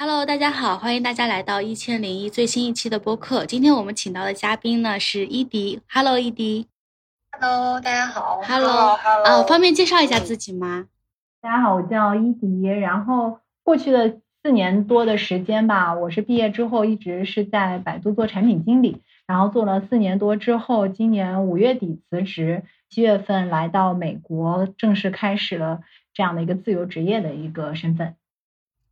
Hello，大家好，欢迎大家来到一千零一最新一期的播客。今天我们请到的嘉宾呢是伊迪。Hello，伊迪。Hello，大家好。Hello，Hello。呃，方便介绍一下自己吗？大家好，我叫伊迪。然后过去的四年多的时间吧，我是毕业之后一直是在百度做产品经理，然后做了四年多之后，今年五月底辞职，七月份来到美国，正式开始了这样的一个自由职业的一个身份。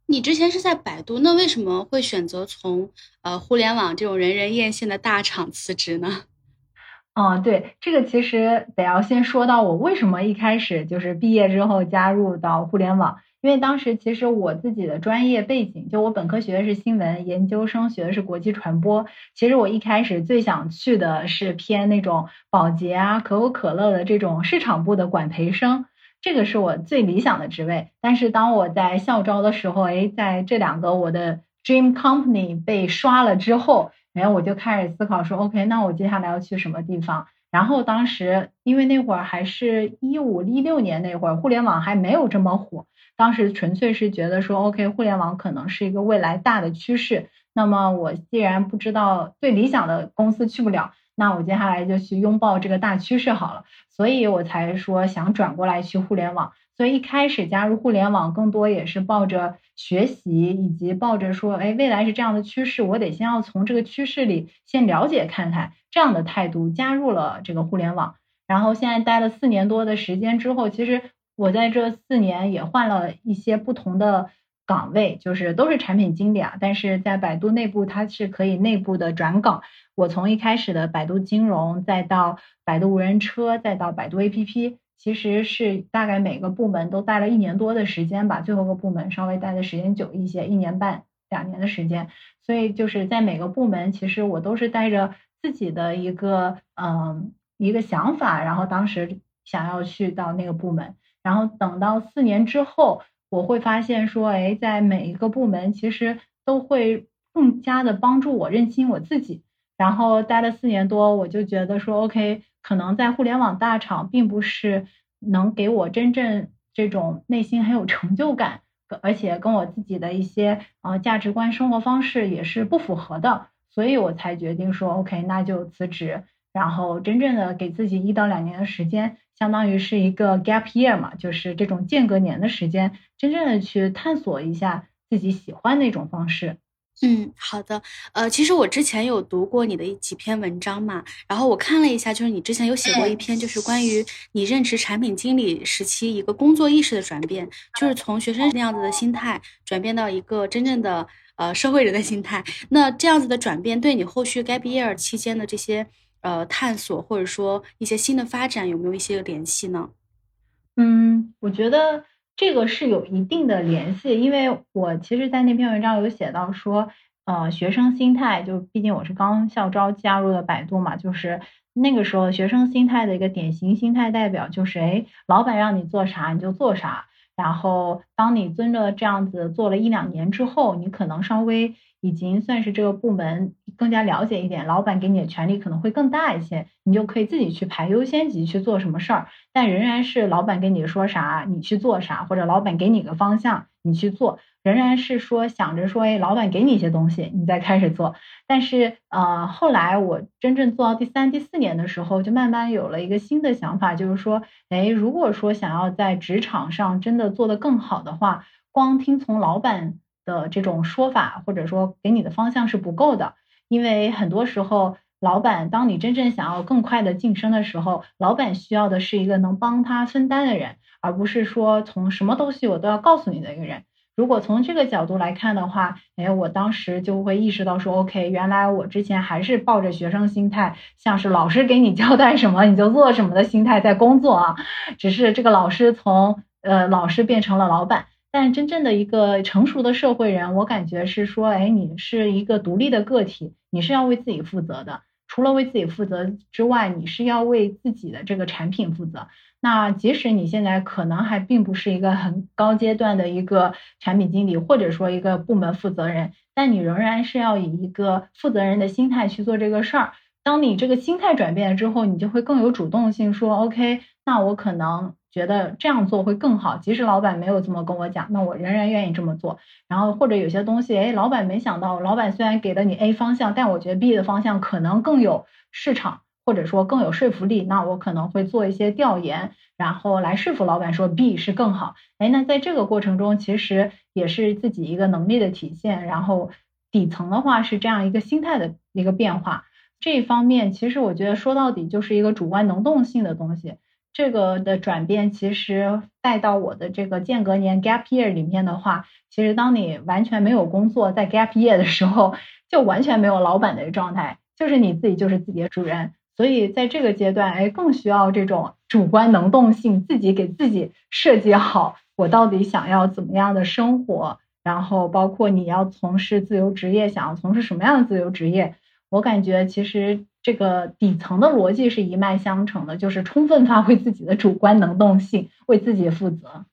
你之前是在百度，那为什么会选择从呃互联网这种人人艳羡的大厂辞职呢？哦，对，这个其实得要先说到我为什么一开始就是毕业之后加入到互联网，因为当时其实我自己的专业背景，就我本科学的是新闻，研究生学的是国际传播。其实我一开始最想去的是偏那种保洁啊、可口可乐的这种市场部的管培生，这个是我最理想的职位。但是当我在校招的时候，哎，在这两个我的 dream company 被刷了之后，然后我就开始思考说，OK，那我接下来要去什么地方？然后当时因为那会儿还是一五一六年那会儿，互联网还没有这么火，当时纯粹是觉得说，OK，互联网可能是一个未来大的趋势。那么我既然不知道最理想的公司去不了，那我接下来就去拥抱这个大趋势好了。所以我才说想转过来去互联网。所以一开始加入互联网，更多也是抱着学习，以及抱着说，哎，未来是这样的趋势，我得先要从这个趋势里先了解看看这样的态度加入了这个互联网。然后现在待了四年多的时间之后，其实我在这四年也换了一些不同的岗位，就是都是产品经理啊，但是在百度内部它是可以内部的转岗。我从一开始的百度金融，再到百度无人车，再到百度 APP。其实是大概每个部门都待了一年多的时间吧，最后个部门稍微待的时间久一些，一年半、两年的时间。所以就是在每个部门，其实我都是带着自己的一个嗯一个想法，然后当时想要去到那个部门，然后等到四年之后，我会发现说，哎，在每一个部门其实都会更加的帮助我认清我自己。然后待了四年多，我就觉得说，OK。可能在互联网大厂，并不是能给我真正这种内心很有成就感，而且跟我自己的一些呃价值观、生活方式也是不符合的，所以我才决定说，OK，那就辞职，然后真正的给自己一到两年的时间，相当于是一个 gap year 嘛，就是这种间隔年的时间，真正的去探索一下自己喜欢那种方式。嗯，好的。呃，其实我之前有读过你的几篇文章嘛，然后我看了一下，就是你之前有写过一篇，就是关于你任职产品经理时期一个工作意识的转变，就是从学生那样子的心态转变到一个真正的呃社会人的心态。那这样子的转变对你后续 gap year 期间的这些呃探索，或者说一些新的发展，有没有一些联系呢？嗯，我觉得。这个是有一定的联系，因为我其实，在那篇文章有写到说，呃，学生心态，就毕竟我是刚校招加入的百度嘛，就是那个时候学生心态的一个典型心态代表就是，哎，老板让你做啥你就做啥，然后当你遵着这样子做了一两年之后，你可能稍微已经算是这个部门更加了解一点，老板给你的权利可能会更大一些，你就可以自己去排优先级去做什么事儿。但仍然是老板跟你说啥，你去做啥，或者老板给你个方向，你去做，仍然是说想着说，哎，老板给你一些东西，你再开始做。但是呃，后来我真正做到第三、第四年的时候，就慢慢有了一个新的想法，就是说，哎，如果说想要在职场上真的做得更好的话，光听从老板的这种说法，或者说给你的方向是不够的，因为很多时候。老板，当你真正想要更快的晋升的时候，老板需要的是一个能帮他分担的人，而不是说从什么东西我都要告诉你的一个人。如果从这个角度来看的话，哎，我当时就会意识到说，OK，原来我之前还是抱着学生心态，像是老师给你交代什么你就做什么的心态在工作啊，只是这个老师从呃老师变成了老板。但真正的一个成熟的社会人，我感觉是说，哎，你是一个独立的个体，你是要为自己负责的。除了为自己负责之外，你是要为自己的这个产品负责。那即使你现在可能还并不是一个很高阶段的一个产品经理，或者说一个部门负责人，但你仍然是要以一个负责人的心态去做这个事儿。当你这个心态转变了之后，你就会更有主动性，说 OK，那我可能觉得这样做会更好。即使老板没有这么跟我讲，那我仍然愿意这么做。然后或者有些东西，哎，老板没想到，老板虽然给了你 A 方向，但我觉得 B 的方向可能更有市场。或者说更有说服力，那我可能会做一些调研，然后来说服老板说 B 是更好。哎，那在这个过程中，其实也是自己一个能力的体现。然后底层的话是这样一个心态的一个变化。这一方面，其实我觉得说到底就是一个主观能动性的东西。这个的转变，其实带到我的这个间隔年 Gap Year 里面的话，其实当你完全没有工作，在 Gap Year 的时候，就完全没有老板的状态，就是你自己就是自己的主人。所以在这个阶段，哎，更需要这种主观能动性，自己给自己设计好我到底想要怎么样的生活，然后包括你要从事自由职业，想要从事什么样的自由职业，我感觉其实这个底层的逻辑是一脉相承的，就是充分发挥自己的主观能动性，为自己负责。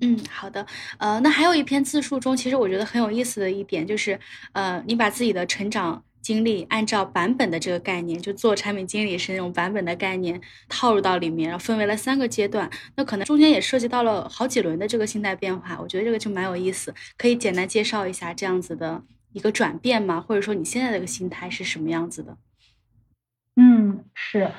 嗯，好的，呃，那还有一篇自述中，其实我觉得很有意思的一点就是，呃，你把自己的成长。经历按照版本的这个概念，就做产品经理是那种版本的概念套入到里面，然后分为了三个阶段。那可能中间也涉及到了好几轮的这个心态变化，我觉得这个就蛮有意思。可以简单介绍一下这样子的一个转变吗？或者说你现在的个心态是什么样子的？嗯，是，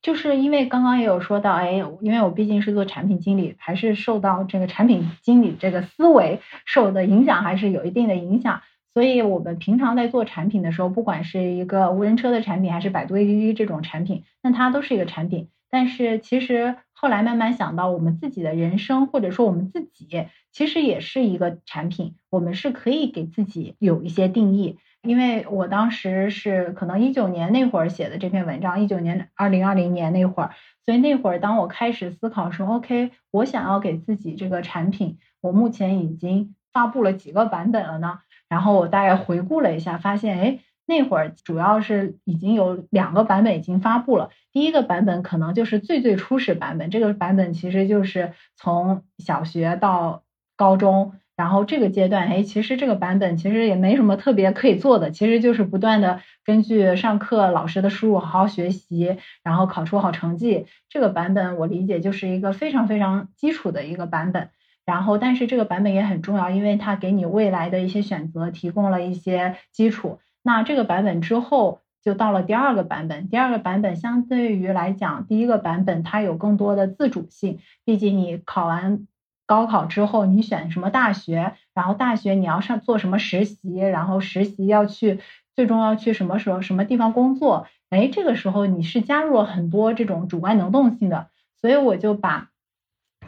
就是因为刚刚也有说到，哎，因为我毕竟是做产品经理，还是受到这个产品经理这个思维受的影响，还是有一定的影响。所以，我们平常在做产品的时候，不管是一个无人车的产品，还是百度 APP 这种产品，那它都是一个产品。但是，其实后来慢慢想到，我们自己的人生，或者说我们自己，其实也是一个产品。我们是可以给自己有一些定义。因为我当时是可能一九年那会儿写的这篇文章，一九年、二零二零年那会儿，所以那会儿当我开始思考说，OK，我想要给自己这个产品，我目前已经发布了几个版本了呢？然后我大概回顾了一下，发现哎，那会儿主要是已经有两个版本已经发布了。第一个版本可能就是最最初始版本，这个版本其实就是从小学到高中，然后这个阶段，哎，其实这个版本其实也没什么特别可以做的，其实就是不断的根据上课老师的输入好好学习，然后考出好成绩。这个版本我理解就是一个非常非常基础的一个版本。然后，但是这个版本也很重要，因为它给你未来的一些选择提供了一些基础。那这个版本之后就到了第二个版本，第二个版本相对于来讲，第一个版本它有更多的自主性。毕竟你考完高考之后，你选什么大学，然后大学你要上做什么实习，然后实习要去，最终要去什么时候什么地方工作，哎，这个时候你是加入了很多这种主观能动性的，所以我就把。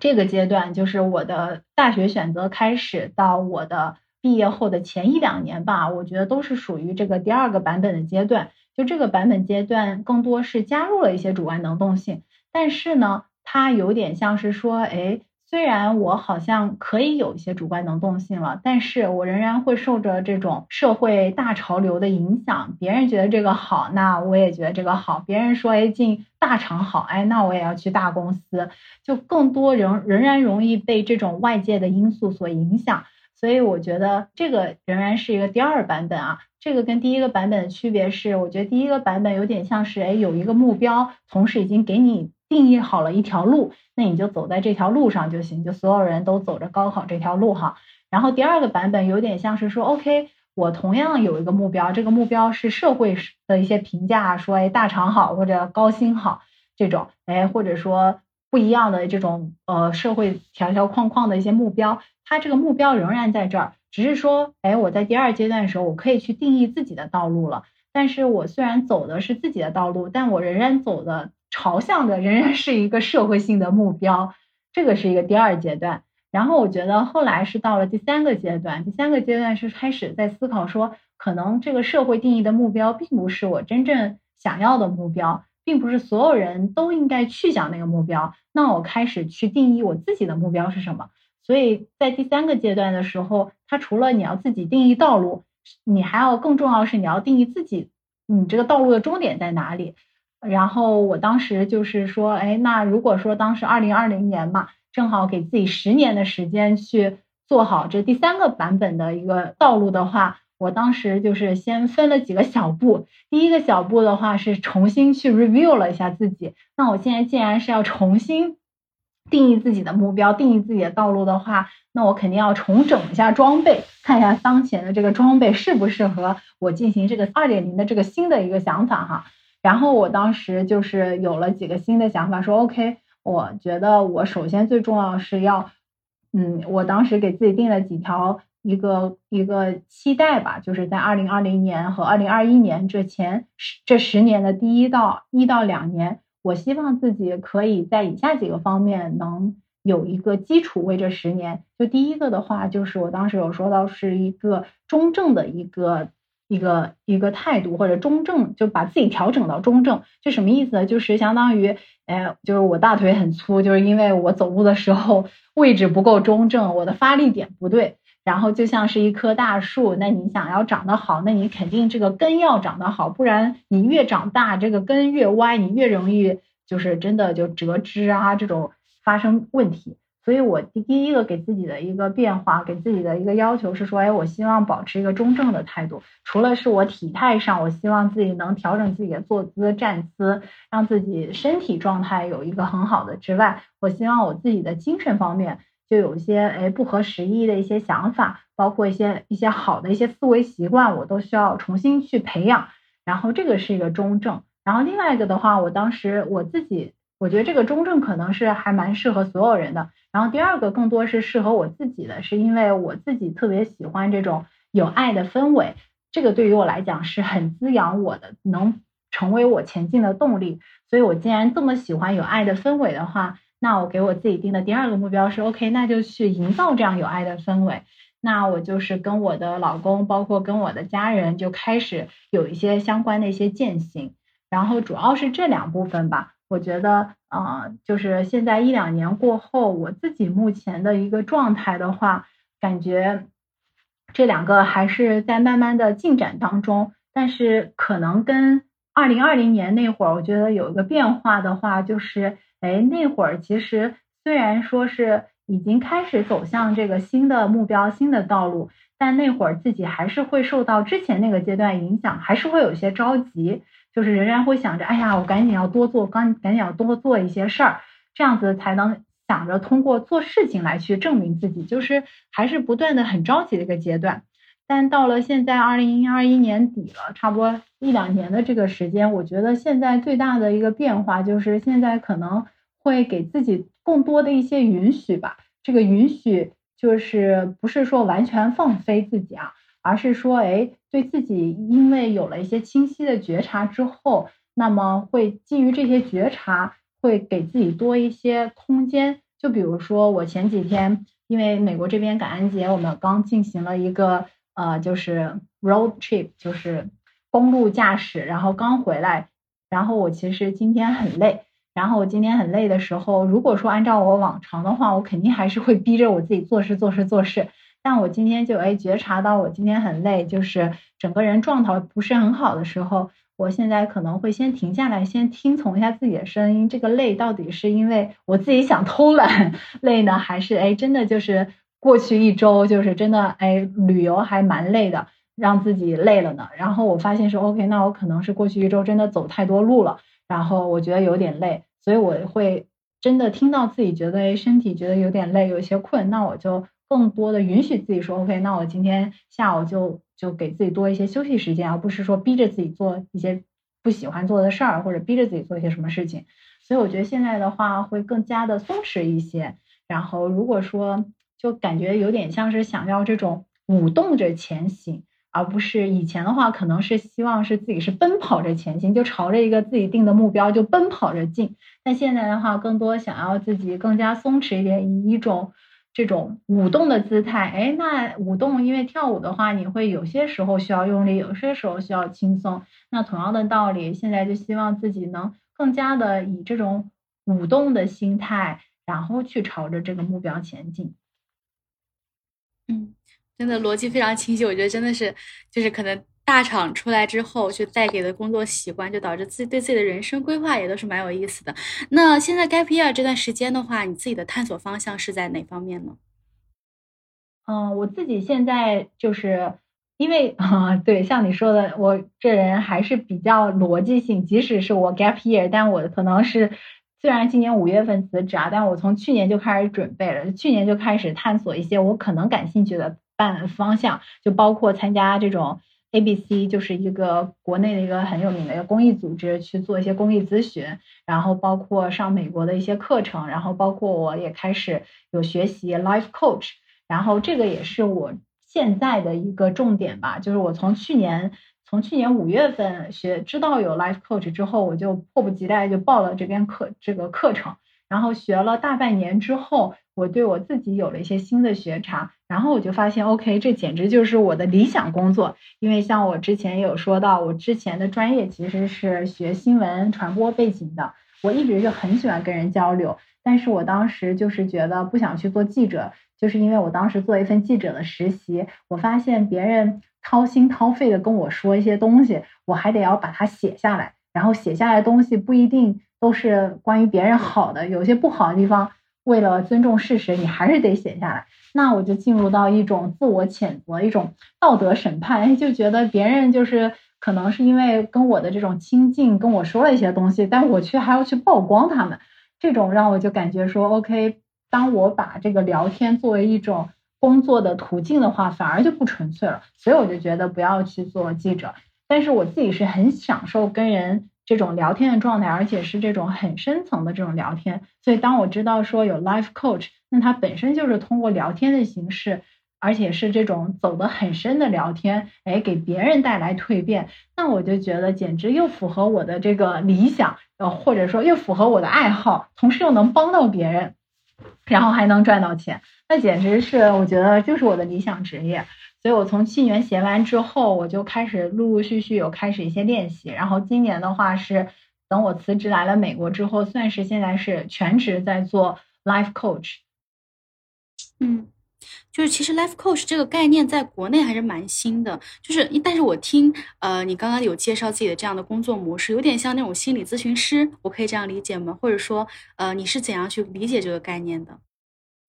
这个阶段就是我的大学选择开始到我的毕业后的前一两年吧，我觉得都是属于这个第二个版本的阶段。就这个版本阶段，更多是加入了一些主观能动性，但是呢，它有点像是说，哎。虽然我好像可以有一些主观能动性了，但是我仍然会受着这种社会大潮流的影响。别人觉得这个好，那我也觉得这个好。别人说，哎，进大厂好，哎，那我也要去大公司。就更多仍仍然容易被这种外界的因素所影响。所以我觉得这个仍然是一个第二版本啊。这个跟第一个版本的区别是，我觉得第一个版本有点像是，哎，有一个目标，同时已经给你。定义好了一条路，那你就走在这条路上就行，就所有人都走着高考这条路哈。然后第二个版本有点像是说，OK，我同样有一个目标，这个目标是社会的一些评价，说哎大厂好或者高薪好这种，哎或者说不一样的这种呃社会条条框框的一些目标，它这个目标仍然在这儿，只是说哎我在第二阶段的时候，我可以去定义自己的道路了。但是我虽然走的是自己的道路，但我仍然走的。朝向的仍然是一个社会性的目标，这个是一个第二阶段。然后我觉得后来是到了第三个阶段，第三个阶段是开始在思考说，可能这个社会定义的目标并不是我真正想要的目标，并不是所有人都应该去想那个目标。那我开始去定义我自己的目标是什么。所以在第三个阶段的时候，它除了你要自己定义道路，你还要更重要是你要定义自己。你这个道路的终点在哪里。然后我当时就是说，哎，那如果说当时二零二零年嘛，正好给自己十年的时间去做好这第三个版本的一个道路的话，我当时就是先分了几个小步。第一个小步的话是重新去 review 了一下自己。那我现在既然是要重新定义自己的目标，定义自己的道路的话，那我肯定要重整一下装备，看一下当前的这个装备适不适合我进行这个二点零的这个新的一个想法哈。然后我当时就是有了几个新的想法，说 OK，我觉得我首先最重要是要，嗯，我当时给自己定了几条一个一个期待吧，就是在二零二零年和二零二一年这前十这十年的第一到一到两年，我希望自己可以在以下几个方面能有一个基础为这十年。就第一个的话，就是我当时有说到是一个中正的一个。一个一个态度或者中正，就把自己调整到中正，这什么意思呢？就是相当于，哎，就是我大腿很粗，就是因为我走路的时候位置不够中正，我的发力点不对。然后就像是一棵大树，那你想要长得好，那你肯定这个根要长得好，不然你越长大，这个根越歪，你越容易就是真的就折枝啊，这种发生问题。所以，我第第一个给自己的一个变化，给自己的一个要求是说，哎，我希望保持一个中正的态度。除了是我体态上，我希望自己能调整自己的坐姿、站姿，让自己身体状态有一个很好的之外，我希望我自己的精神方面就有一些哎不合时宜的一些想法，包括一些一些好的一些思维习惯，我都需要重新去培养。然后这个是一个中正。然后另外一个的话，我当时我自己。我觉得这个中正可能是还蛮适合所有人的。然后第二个更多是适合我自己的，是因为我自己特别喜欢这种有爱的氛围，这个对于我来讲是很滋养我的，能成为我前进的动力。所以我既然这么喜欢有爱的氛围的话，那我给我自己定的第二个目标是 OK，那就去营造这样有爱的氛围。那我就是跟我的老公，包括跟我的家人，就开始有一些相关的一些践行。然后主要是这两部分吧。我觉得，呃，就是现在一两年过后，我自己目前的一个状态的话，感觉这两个还是在慢慢的进展当中。但是可能跟二零二零年那会儿，我觉得有一个变化的话，就是，哎，那会儿其实虽然说是已经开始走向这个新的目标、新的道路，但那会儿自己还是会受到之前那个阶段影响，还是会有些着急。就是仍然会想着，哎呀，我赶紧要多做，赶赶紧要多做一些事儿，这样子才能想着通过做事情来去证明自己，就是还是不断的很着急的一个阶段。但到了现在二零二一年底了，差不多一两年的这个时间，我觉得现在最大的一个变化就是现在可能会给自己更多的一些允许吧。这个允许就是不是说完全放飞自己啊。而是说，哎，对自己因为有了一些清晰的觉察之后，那么会基于这些觉察，会给自己多一些空间。就比如说，我前几天因为美国这边感恩节，我们刚进行了一个呃，就是 road trip，就是公路驾驶，然后刚回来，然后我其实今天很累，然后我今天很累的时候，如果说按照我往常的话，我肯定还是会逼着我自己做事、做事、做事。但我今天就哎觉察到我今天很累，就是整个人状态不是很好的时候，我现在可能会先停下来，先听从一下自己的声音。这个累到底是因为我自己想偷懒累呢，还是哎真的就是过去一周就是真的哎旅游还蛮累的，让自己累了呢？然后我发现说 OK，那我可能是过去一周真的走太多路了，然后我觉得有点累，所以我会真的听到自己觉得哎身体觉得有点累，有些困，那我就。更多的允许自己说，OK，那我今天下午就就给自己多一些休息时间，而不是说逼着自己做一些不喜欢做的事儿，或者逼着自己做一些什么事情。所以我觉得现在的话会更加的松弛一些。然后如果说就感觉有点像是想要这种舞动着前行，而不是以前的话可能是希望是自己是奔跑着前行，就朝着一个自己定的目标就奔跑着进。但现在的话，更多想要自己更加松弛一点，以一种。这种舞动的姿态，哎，那舞动，因为跳舞的话，你会有些时候需要用力，有些时候需要轻松。那同样的道理，现在就希望自己能更加的以这种舞动的心态，然后去朝着这个目标前进。嗯，真的逻辑非常清晰，我觉得真的是，就是可能。大厂出来之后，就带给的工作习惯，就导致自己对自己的人生规划也都是蛮有意思的。那现在 gap year 这段时间的话，你自己的探索方向是在哪方面呢？嗯，我自己现在就是因为啊，对，像你说的，我这人还是比较逻辑性，即使是我 gap year，但我可能是虽然今年五月份辞职啊，但我从去年就开始准备了，去年就开始探索一些我可能感兴趣的办方向，就包括参加这种 ABC，就是一个国内的一个很有名的一个公益组织，去做一些公益咨询，然后包括上美国的一些课程，然后包括我也开始有学习 life coach。然后这个也是我现在的一个重点吧，就是我从去年从去年五月份学知道有 life coach 之后，我就迫不及待就报了这边课这个课程，然后学了大半年之后，我对我自己有了一些新的觉察，然后我就发现 OK，这简直就是我的理想工作，因为像我之前也有说到，我之前的专业其实是学新闻传播背景的，我一直就很喜欢跟人交流，但是我当时就是觉得不想去做记者。就是因为我当时做一份记者的实习，我发现别人掏心掏肺的跟我说一些东西，我还得要把它写下来，然后写下来的东西不一定都是关于别人好的，有些不好的地方，为了尊重事实，你还是得写下来。那我就进入到一种自我谴责、一种道德审判，就觉得别人就是可能是因为跟我的这种亲近跟我说了一些东西，但我却还要去曝光他们，这种让我就感觉说 OK。当我把这个聊天作为一种工作的途径的话，反而就不纯粹了。所以我就觉得不要去做记者。但是我自己是很享受跟人这种聊天的状态，而且是这种很深层的这种聊天。所以当我知道说有 life coach，那它本身就是通过聊天的形式，而且是这种走得很深的聊天，哎，给别人带来蜕变，那我就觉得简直又符合我的这个理想，呃，或者说又符合我的爱好，同时又能帮到别人。然后还能赚到钱，那简直是我觉得就是我的理想职业。所以我从去年学完之后，我就开始陆陆续续有开始一些练习。然后今年的话是等我辞职来了美国之后，算是现在是全职在做 life coach。嗯。就是其实 life coach 这个概念在国内还是蛮新的，就是但是我听呃你刚刚有介绍自己的这样的工作模式，有点像那种心理咨询师，我可以这样理解吗？或者说呃你是怎样去理解这个概念的？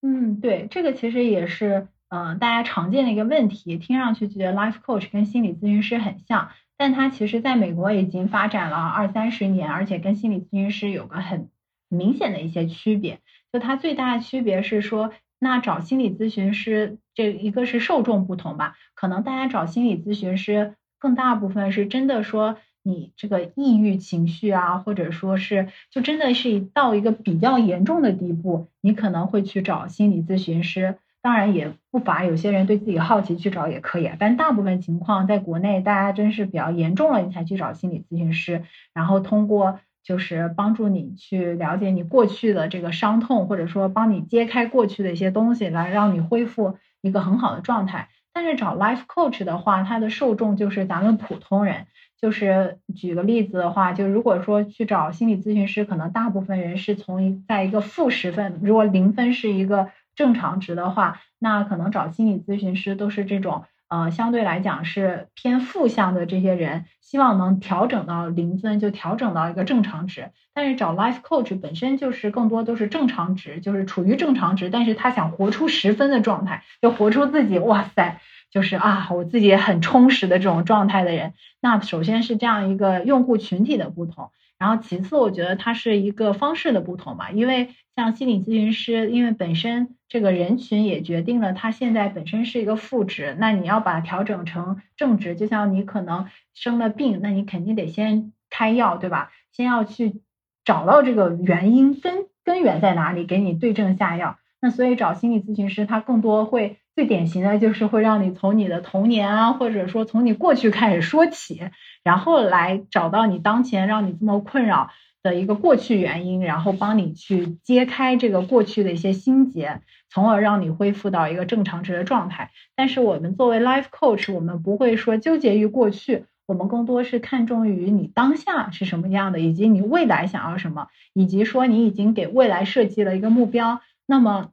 嗯，对，这个其实也是嗯大家常见的一个问题，听上去觉得 life coach 跟心理咨询师很像，但它其实在美国已经发展了二三十年，而且跟心理咨询师有个很明显的一些区别，就它最大的区别是说。那找心理咨询师，这一个是受众不同吧？可能大家找心理咨询师，更大部分是真的说你这个抑郁情绪啊，或者说是就真的是到一个比较严重的地步，你可能会去找心理咨询师。当然也不乏有些人对自己好奇去找也可以，但大部分情况在国内，大家真是比较严重了，你才去找心理咨询师，然后通过。就是帮助你去了解你过去的这个伤痛，或者说帮你揭开过去的一些东西，来让你恢复一个很好的状态。但是找 life coach 的话，它的受众就是咱们普通人。就是举个例子的话，就如果说去找心理咨询师，可能大部分人是从一在一个负十分，如果零分是一个正常值的话，那可能找心理咨询师都是这种。呃，相对来讲是偏负向的这些人，希望能调整到零分，就调整到一个正常值。但是找 life coach 本身就是更多都是正常值，就是处于正常值，但是他想活出十分的状态，就活出自己，哇塞，就是啊，我自己很充实的这种状态的人。那首先是这样一个用户群体的不同。然后其次，我觉得它是一个方式的不同嘛，因为像心理咨询师，因为本身这个人群也决定了他现在本身是一个负值，那你要把它调整成正值，就像你可能生了病，那你肯定得先开药，对吧？先要去找到这个原因根根源在哪里，给你对症下药。那所以找心理咨询师，他更多会。最典型的就是会让你从你的童年啊，或者说从你过去开始说起，然后来找到你当前让你这么困扰的一个过去原因，然后帮你去揭开这个过去的一些心结，从而让你恢复到一个正常值的状态。但是我们作为 life coach，我们不会说纠结于过去，我们更多是看重于你当下是什么样的，以及你未来想要什么，以及说你已经给未来设计了一个目标。那么，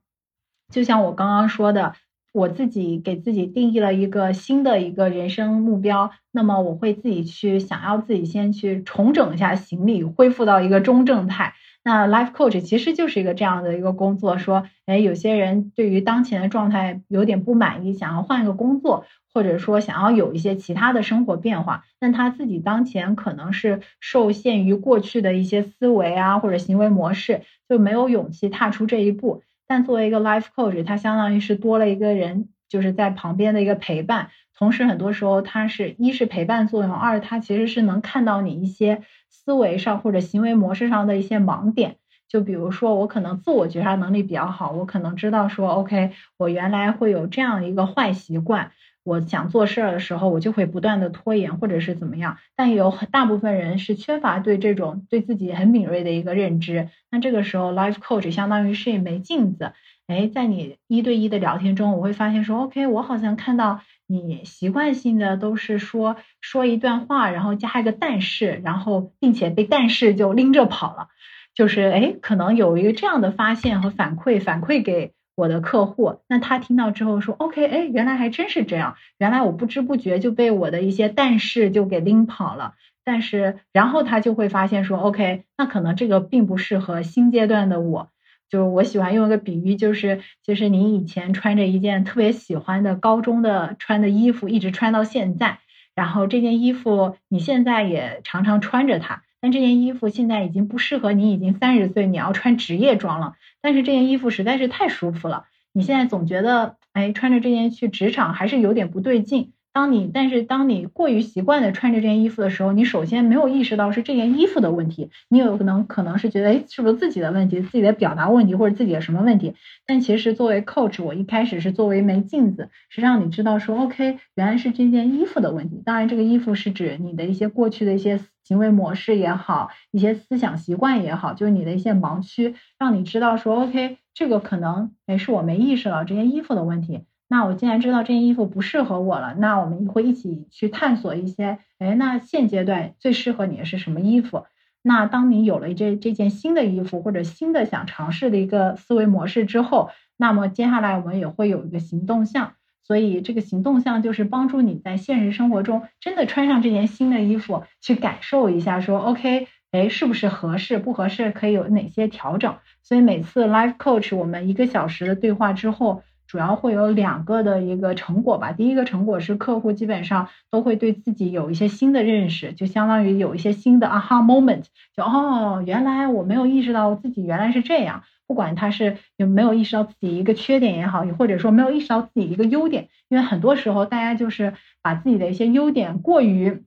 就像我刚刚说的。我自己给自己定义了一个新的一个人生目标，那么我会自己去想要自己先去重整一下行李，恢复到一个中正态。那 life coach 其实就是一个这样的一个工作，说，哎，有些人对于当前的状态有点不满意，想要换一个工作，或者说想要有一些其他的生活变化，但他自己当前可能是受限于过去的一些思维啊或者行为模式，就没有勇气踏出这一步。但作为一个 life coach，他相当于是多了一个人，就是在旁边的一个陪伴。同时，很多时候他是一是陪伴作用，二他其实是能看到你一些思维上或者行为模式上的一些盲点。就比如说，我可能自我觉察能力比较好，我可能知道说，OK，我原来会有这样一个坏习惯。我想做事儿的时候，我就会不断的拖延，或者是怎么样。但有很大部分人是缺乏对这种对自己很敏锐的一个认知。那这个时候，life coach 相当于是一枚镜子。哎，在你一对一的聊天中，我会发现说，OK，我好像看到你习惯性的都是说说一段话，然后加一个但是，然后并且被但是就拎着跑了。就是哎，可能有一个这样的发现和反馈，反馈给。我的客户，那他听到之后说，OK，哎，原来还真是这样，原来我不知不觉就被我的一些但是就给拎跑了。但是，然后他就会发现说，OK，那可能这个并不适合新阶段的我。就是我喜欢用一个比喻，就是就是你以前穿着一件特别喜欢的高中的穿的衣服，一直穿到现在，然后这件衣服你现在也常常穿着它。但这件衣服现在已经不适合你，已经三十岁，你要穿职业装了。但是这件衣服实在是太舒服了，你现在总觉得，哎，穿着这件去职场还是有点不对劲。当你，但是当你过于习惯的穿着这件衣服的时候，你首先没有意识到是这件衣服的问题，你有可能可能是觉得，哎，是不是自己的问题，自己的表达问题，或者自己的什么问题？但其实作为 coach，我一开始是作为一枚镜子，是让你知道说，OK，原来是这件衣服的问题。当然，这个衣服是指你的一些过去的一些行为模式也好，一些思想习惯也好，就是你的一些盲区，让你知道说，OK，这个可能，哎，是我没意识到这件衣服的问题。那我既然知道这件衣服不适合我了，那我们会一起去探索一些，哎，那现阶段最适合你的是什么衣服？那当你有了这这件新的衣服或者新的想尝试的一个思维模式之后，那么接下来我们也会有一个行动项，所以这个行动项就是帮助你在现实生活中真的穿上这件新的衣服，去感受一下，说 OK，哎，是不是合适？不合适可以有哪些调整？所以每次 Life Coach 我们一个小时的对话之后。主要会有两个的一个成果吧。第一个成果是客户基本上都会对自己有一些新的认识，就相当于有一些新的 aha moment，就哦，原来我没有意识到自己原来是这样。不管他是有没有意识到自己一个缺点也好，或者说没有意识到自己一个优点，因为很多时候大家就是把自己的一些优点过于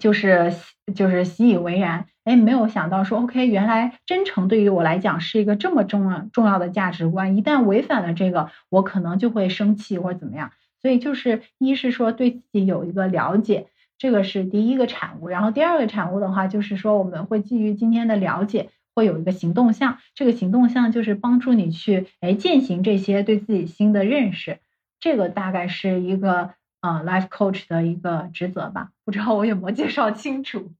就是就是习以为然。哎，没有想到说，OK，原来真诚对于我来讲是一个这么重要重要的价值观。一旦违反了这个，我可能就会生气或者怎么样。所以就是一是说对自己有一个了解，这个是第一个产物。然后第二个产物的话，就是说我们会基于今天的了解，会有一个行动项。这个行动项就是帮助你去哎践行这些对自己新的认识。这个大概是一个呃 life coach 的一个职责吧。不知道我有没有介绍清楚？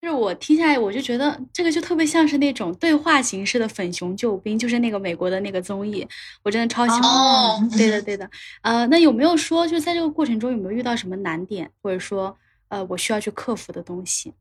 就是我听下来，我就觉得这个就特别像是那种对话形式的粉熊救兵，就是那个美国的那个综艺，我真的超喜欢。哦，对的，对的。呃，那有没有说，就在这个过程中有没有遇到什么难点，或者说，呃，我需要去克服的东西？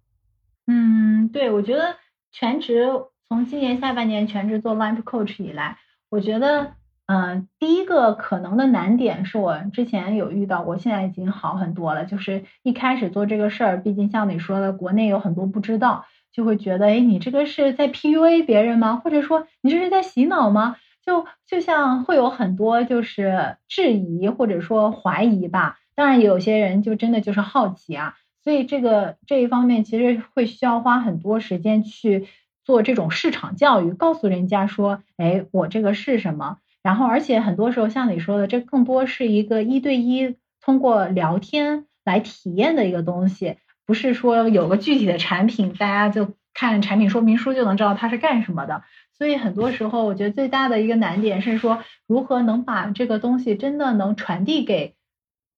嗯，对，我觉得全职从今年下半年全职做 life coach 以来，我觉得。嗯，第一个可能的难点是我之前有遇到，过现在已经好很多了。就是一开始做这个事儿，毕竟像你说的，国内有很多不知道，就会觉得，哎，你这个是在 PUA 别人吗？或者说你这是在洗脑吗？就就像会有很多就是质疑或者说怀疑吧。当然，有些人就真的就是好奇啊。所以这个这一方面其实会需要花很多时间去做这种市场教育，告诉人家说，哎，我这个是什么。然后，而且很多时候，像你说的，这更多是一个一对一通过聊天来体验的一个东西，不是说有个具体的产品，大家就看产品说明书就能知道它是干什么的。所以很多时候，我觉得最大的一个难点是说，如何能把这个东西真的能传递给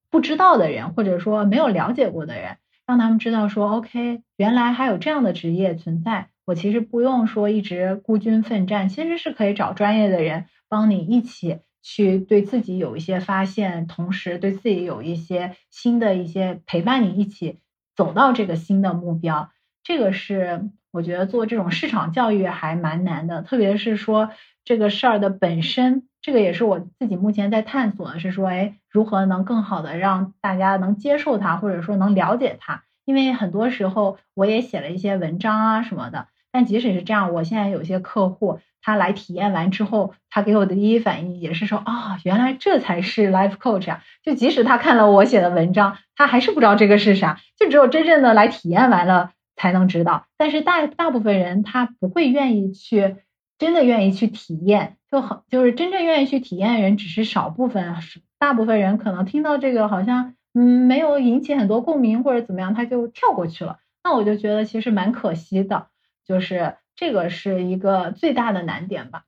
不知道的人，或者说没有了解过的人，让他们知道说，OK，原来还有这样的职业存在，我其实不用说一直孤军奋战，其实是可以找专业的人。帮你一起去对自己有一些发现，同时对自己有一些新的一些陪伴你一起走到这个新的目标。这个是我觉得做这种市场教育还蛮难的，特别是说这个事儿的本身，这个也是我自己目前在探索的，是说，哎，如何能更好的让大家能接受它，或者说能了解它。因为很多时候我也写了一些文章啊什么的，但即使是这样，我现在有些客户他来体验完之后，他给我的第一反应也是说，啊，原来这才是 life coach 啊！就即使他看了我写的文章，他还是不知道这个是啥，就只有真正的来体验完了。才能知道，但是大大部分人他不会愿意去，真的愿意去体验，就很就是真正愿意去体验的人只是少部分，大部分人可能听到这个好像嗯没有引起很多共鸣或者怎么样，他就跳过去了。那我就觉得其实蛮可惜的，就是这个是一个最大的难点吧。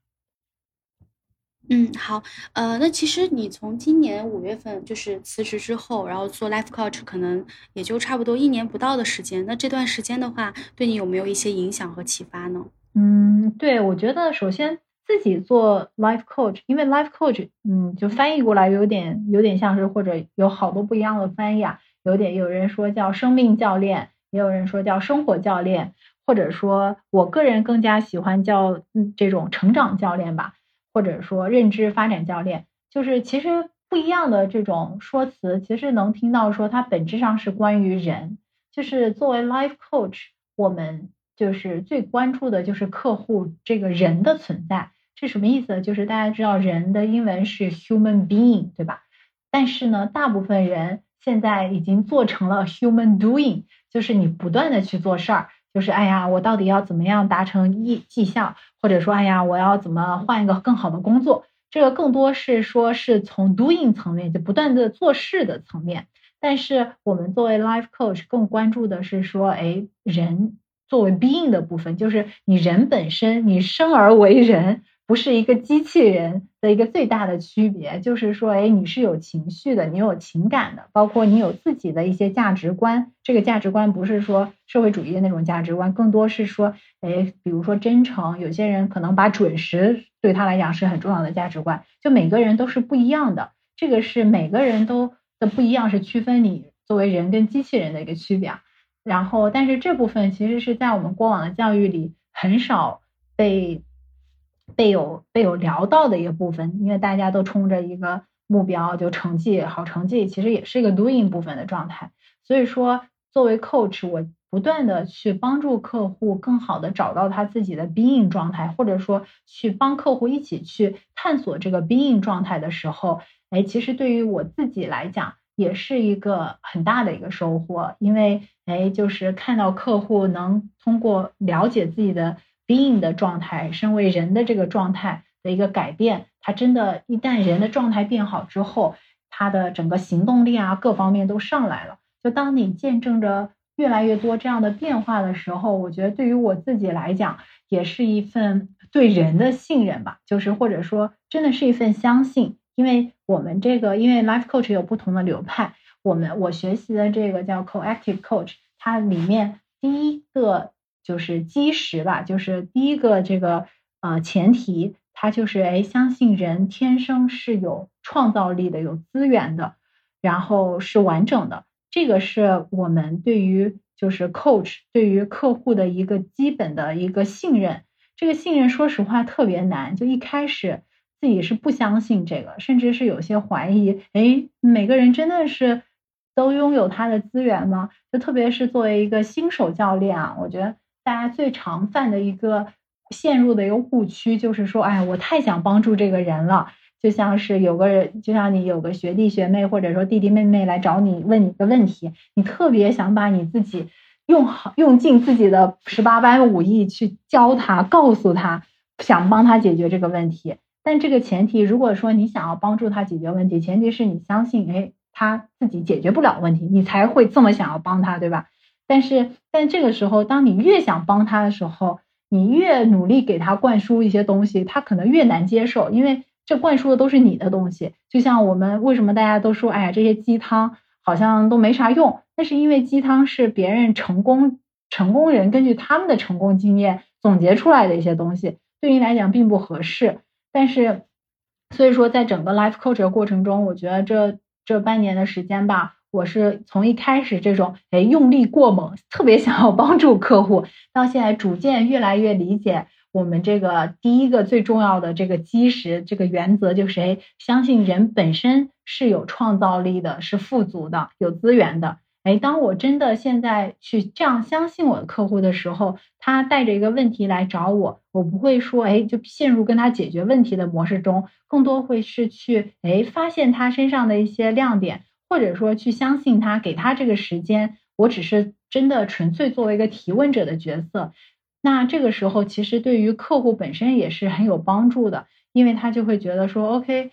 嗯，好，呃，那其实你从今年五月份就是辞职之后，然后做 life coach，可能也就差不多一年不到的时间。那这段时间的话，对你有没有一些影响和启发呢？嗯，对，我觉得首先自己做 life coach，因为 life coach，嗯，就翻译过来有点有点像是或者有好多不一样的翻译啊，有点有人说叫生命教练，也有人说叫生活教练，或者说我个人更加喜欢叫嗯这种成长教练吧。或者说认知发展教练，就是其实不一样的这种说辞，其实能听到说它本质上是关于人。就是作为 life coach，我们就是最关注的就是客户这个人的存在。这什么意思？就是大家知道人的英文是 human being，对吧？但是呢，大部分人现在已经做成了 human doing，就是你不断的去做事儿。就是哎呀，我到底要怎么样达成绩绩效，或者说哎呀，我要怎么换一个更好的工作？这个更多是说是从 doing 层面，就不断的做事的层面。但是我们作为 life coach 更关注的是说，哎，人作为 being 的部分，就是你人本身，你生而为人。不是一个机器人的一个最大的区别，就是说，哎，你是有情绪的，你有情感的，包括你有自己的一些价值观。这个价值观不是说社会主义的那种价值观，更多是说，哎，比如说真诚。有些人可能把准时对他来讲是很重要的价值观。就每个人都是不一样的，这个是每个人都的不一样，是区分你作为人跟机器人的一个区别。然后，但是这部分其实是在我们过往的教育里很少被。被有被有聊到的一个部分，因为大家都冲着一个目标，就成绩好成绩，其实也是一个 doing 部分的状态。所以说，作为 coach，我不断的去帮助客户更好的找到他自己的 being 状态，或者说去帮客户一起去探索这个 being 状态的时候，哎，其实对于我自己来讲，也是一个很大的一个收获，因为哎，就是看到客户能通过了解自己的。Being 的状态，身为人的这个状态的一个改变，他真的，一旦人的状态变好之后，他的整个行动力啊，各方面都上来了。就当你见证着越来越多这样的变化的时候，我觉得对于我自己来讲，也是一份对人的信任吧，就是或者说真的是一份相信。因为我们这个，因为 life coach 有不同的流派，我们我学习的这个叫 coactive coach，它里面第一个。就是基石吧，就是第一个这个呃前提，它就是哎相信人天生是有创造力的，有资源的，然后是完整的。这个是我们对于就是 coach 对于客户的一个基本的一个信任。这个信任说实话特别难，就一开始自己是不相信这个，甚至是有些怀疑。哎，每个人真的是都拥有他的资源吗？就特别是作为一个新手教练啊，我觉得。大家最常犯的一个陷入的一个误区，就是说，哎，我太想帮助这个人了，就像是有个人，就像你有个学弟学妹，或者说弟弟妹妹来找你问你个问题，你特别想把你自己用好，用尽自己的十八般武艺去教他，告诉他，想帮他解决这个问题。但这个前提，如果说你想要帮助他解决问题，前提是你相信，哎，他自己解决不了问题，你才会这么想要帮他，对吧？但是，但这个时候，当你越想帮他的时候，你越努力给他灌输一些东西，他可能越难接受，因为这灌输的都是你的东西。就像我们为什么大家都说，哎呀，这些鸡汤好像都没啥用，那是因为鸡汤是别人成功成功人根据他们的成功经验总结出来的一些东西，对你来讲并不合适。但是，所以说，在整个 life coach 的过程中，我觉得这这半年的时间吧，我是从一开始这种哎用力过猛，特别想要帮助客户，到现在逐渐越来越理解我们这个第一个最重要的这个基石，这个原则就是哎，相信人本身是有创造力的，是富足的，有资源的。哎，当我真的现在去这样相信我的客户的时候，他带着一个问题来找我，我不会说哎就陷入跟他解决问题的模式中，更多会是去哎发现他身上的一些亮点，或者说去相信他，给他这个时间，我只是真的纯粹作为一个提问者的角色。那这个时候其实对于客户本身也是很有帮助的，因为他就会觉得说 OK，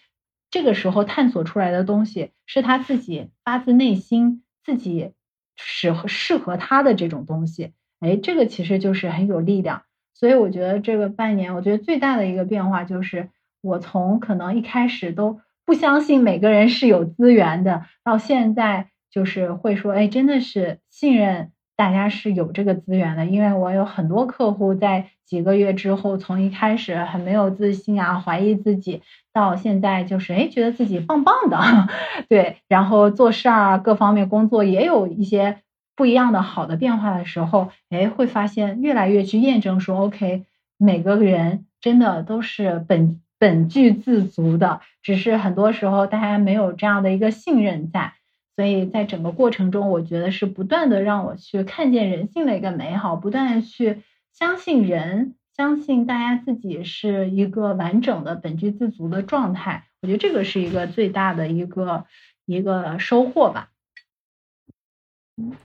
这个时候探索出来的东西是他自己发自内心。自己适合适合他的这种东西，哎，这个其实就是很有力量。所以我觉得这个半年，我觉得最大的一个变化就是，我从可能一开始都不相信每个人是有资源的，到现在就是会说，哎，真的是信任。大家是有这个资源的，因为我有很多客户在几个月之后，从一开始很没有自信啊，怀疑自己，到现在就是哎，觉得自己棒棒的，对，然后做事儿啊，各方面工作也有一些不一样的好的变化的时候，哎，会发现越来越去验证说，OK，每个人真的都是本本具自足的，只是很多时候大家没有这样的一个信任在。所以在整个过程中，我觉得是不断的让我去看见人性的一个美好，不断的去相信人，相信大家自己是一个完整的本具自足的状态。我觉得这个是一个最大的一个一个收获吧。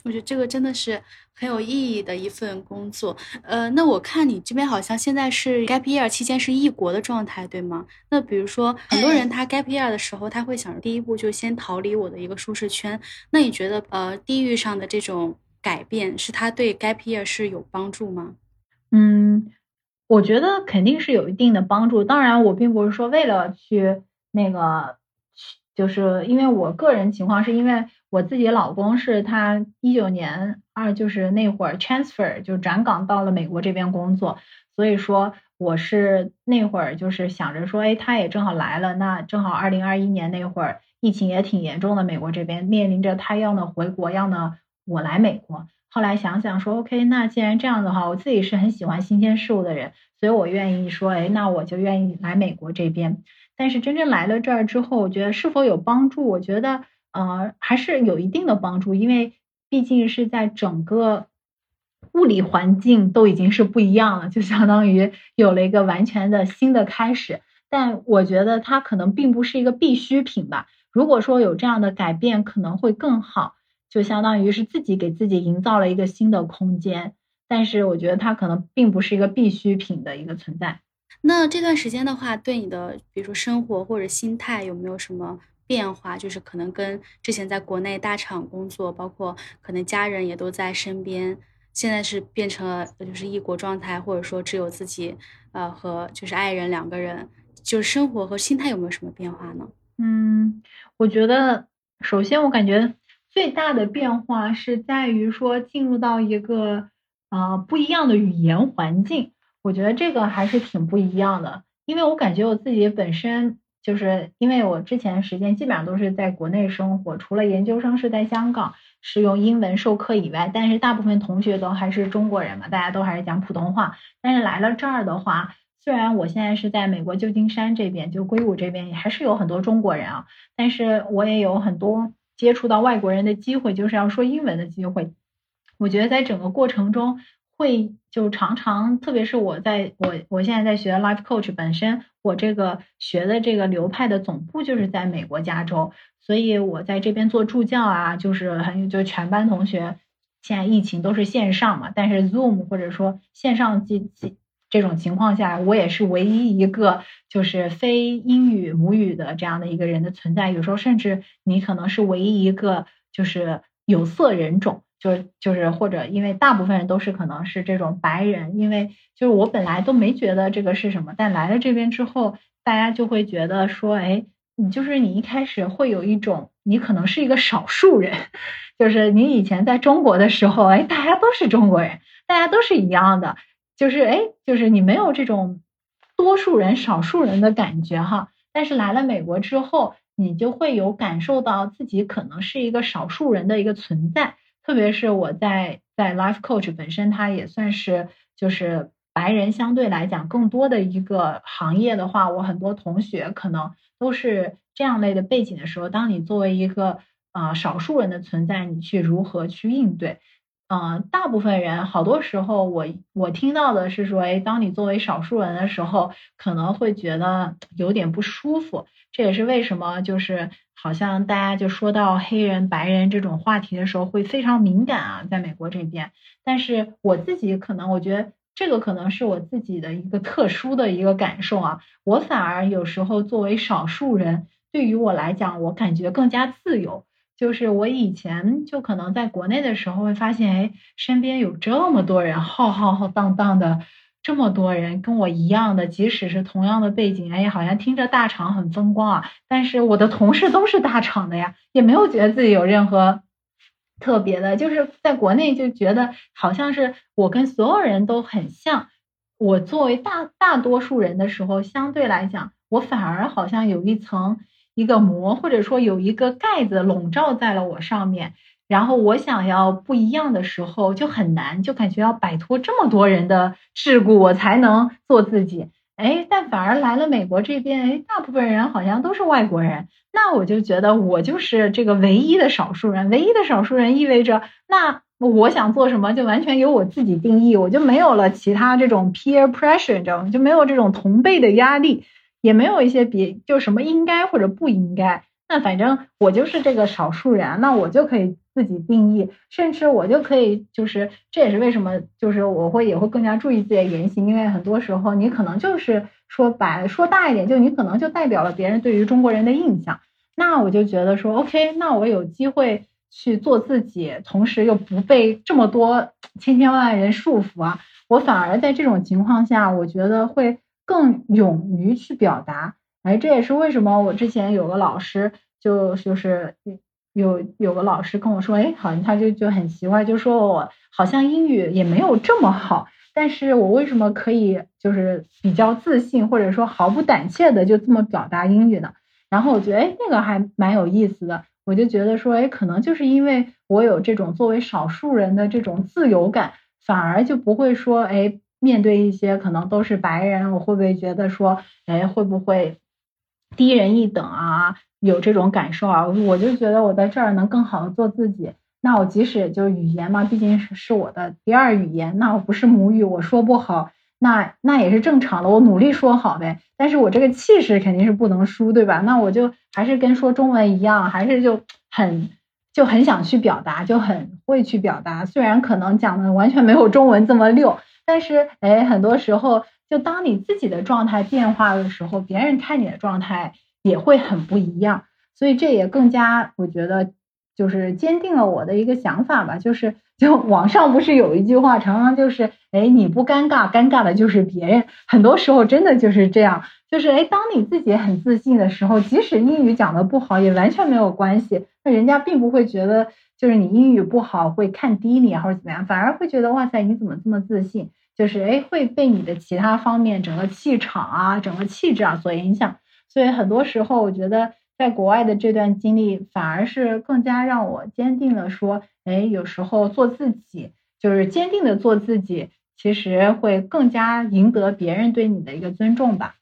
我觉得这个真的是很有意义的一份工作。呃，那我看你这边好像现在是 gap year 期间是异国的状态，对吗？那比如说很多人他 gap year 的时候，他会想着第一步就先逃离我的一个舒适圈。那你觉得呃，地域上的这种改变是他对 gap year 是有帮助吗？嗯，我觉得肯定是有一定的帮助。当然，我并不是说为了去那个。就是因为我个人情况，是因为我自己老公是他一九年二就是那会儿 transfer 就转岗到了美国这边工作，所以说我是那会儿就是想着说，哎，他也正好来了，那正好二零二一年那会儿疫情也挺严重的，美国这边面临着他要呢回国，要呢我来美国。后来想想说，OK，那既然这样的话，我自己是很喜欢新鲜事物的人，所以我愿意说，哎，那我就愿意来美国这边。但是真正来了这儿之后，我觉得是否有帮助？我觉得，呃，还是有一定的帮助，因为毕竟是在整个物理环境都已经是不一样了，就相当于有了一个完全的新的开始。但我觉得它可能并不是一个必需品吧。如果说有这样的改变，可能会更好，就相当于是自己给自己营造了一个新的空间。但是我觉得它可能并不是一个必需品的一个存在。那这段时间的话，对你的比如说生活或者心态有没有什么变化？就是可能跟之前在国内大厂工作，包括可能家人也都在身边，现在是变成了就是异国状态，或者说只有自己呃和就是爱人两个人，就是生活和心态有没有什么变化呢？嗯，我觉得首先我感觉最大的变化是在于说进入到一个呃不一样的语言环境。我觉得这个还是挺不一样的，因为我感觉我自己本身就是因为我之前时间基本上都是在国内生活，除了研究生是在香港是用英文授课以外，但是大部分同学都还是中国人嘛，大家都还是讲普通话。但是来了这儿的话，虽然我现在是在美国旧金山这边，就硅谷这边也还是有很多中国人啊，但是我也有很多接触到外国人的机会，就是要说英文的机会。我觉得在整个过程中。会就常常，特别是我在我我现在在学 life coach，本身我这个学的这个流派的总部就是在美国加州，所以我在这边做助教啊，就是很就全班同学现在疫情都是线上嘛，但是 zoom 或者说线上这这这种情况下，我也是唯一一个就是非英语母语的这样的一个人的存在，有时候甚至你可能是唯一一个就是有色人种。就就是或者因为大部分人都是可能是这种白人，因为就是我本来都没觉得这个是什么，但来了这边之后，大家就会觉得说，哎，你就是你一开始会有一种你可能是一个少数人，就是你以前在中国的时候，哎，大家都是中国人，大家都是一样的，就是哎，就是你没有这种多数人少数人的感觉哈。但是来了美国之后，你就会有感受到自己可能是一个少数人的一个存在。特别是我在在 Life Coach 本身，它也算是就是白人相对来讲更多的一个行业的话，我很多同学可能都是这样类的背景的时候，当你作为一个啊、呃少数人的存在，你去如何去应对？嗯、大部分人好多时候我我听到的是说，哎，当你作为少数人的时候，可能会觉得有点不舒服。这也是为什么就是好像大家就说到黑人、白人这种话题的时候会非常敏感啊，在美国这边。但是我自己可能我觉得这个可能是我自己的一个特殊的一个感受啊，我反而有时候作为少数人，对于我来讲，我感觉更加自由。就是我以前就可能在国内的时候会发现，哎，身边有这么多人浩浩浩荡荡的，这么多人跟我一样的，即使是同样的背景，哎，好像听着大厂很风光啊，但是我的同事都是大厂的呀，也没有觉得自己有任何特别的，就是在国内就觉得好像是我跟所有人都很像。我作为大大多数人的时候，相对来讲，我反而好像有一层一个膜，或者说有一个盖子笼罩在了我上面。然后我想要不一样的时候就很难，就感觉要摆脱这么多人的桎梏，我才能做自己。哎，但反而来了美国这边，哎，大部分人好像都是外国人，那我就觉得我就是这个唯一的少数人。唯一的少数人意味着，那我想做什么就完全由我自己定义，我就没有了其他这种 peer pressure，你知道吗？就没有这种同辈的压力，也没有一些别就什么应该或者不应该。那反正我就是这个少数人，那我就可以自己定义，甚至我就可以就是这也是为什么就是我会也会更加注意自己的言行，因为很多时候你可能就是说白说大一点，就你可能就代表了别人对于中国人的印象。那我就觉得说，OK，那我有机会去做自己，同时又不被这么多千千万万人束缚啊，我反而在这种情况下，我觉得会更勇于去表达。哎，这也是为什么我之前有个老师就就是有有个老师跟我说，哎，好像他就就很奇怪，就说我好像英语也没有这么好，但是我为什么可以就是比较自信，或者说毫不胆怯的就这么表达英语呢？然后我觉得，哎，那个还蛮有意思的。我就觉得说，哎，可能就是因为我有这种作为少数人的这种自由感，反而就不会说，哎，面对一些可能都是白人，我会不会觉得说，哎，会不会低人一等啊？有这种感受啊？我就觉得我在这儿能更好的做自己。那我即使就语言嘛，毕竟是是我的第二语言，那我不是母语，我说不好。那那也是正常的，我努力说好呗。但是我这个气势肯定是不能输，对吧？那我就还是跟说中文一样，还是就很就很想去表达，就很会去表达。虽然可能讲的完全没有中文这么溜，但是哎，很多时候就当你自己的状态变化的时候，别人看你的状态也会很不一样。所以这也更加我觉得就是坚定了我的一个想法吧，就是。就网上不是有一句话，常常就是，哎，你不尴尬，尴尬的就是别人。很多时候真的就是这样，就是哎，当你自己很自信的时候，即使英语讲的不好，也完全没有关系。那人家并不会觉得就是你英语不好会看低你或者怎么样，反而会觉得哇塞，你怎么这么自信？就是哎，会被你的其他方面，整个气场啊，整个气质啊所影响。所以很多时候，我觉得。在国外的这段经历，反而是更加让我坚定了说，哎，有时候做自己，就是坚定的做自己，其实会更加赢得别人对你的一个尊重吧。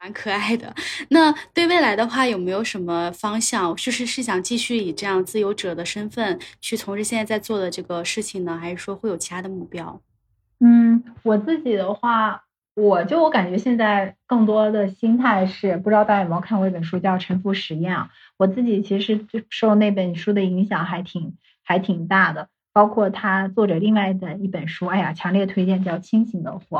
蛮可爱的。那对未来的话，有没有什么方向？就是是想继续以这样自由者的身份去从事现在在做的这个事情呢，还是说会有其他的目标？嗯，我自己的话。我就我感觉现在更多的心态是，不知道大家有没有看过一本书叫《沉浮实验》啊？我自己其实就受那本书的影响还挺还挺大的，包括他作者另外的一本书，哎呀，强烈推荐叫《清醒的活》，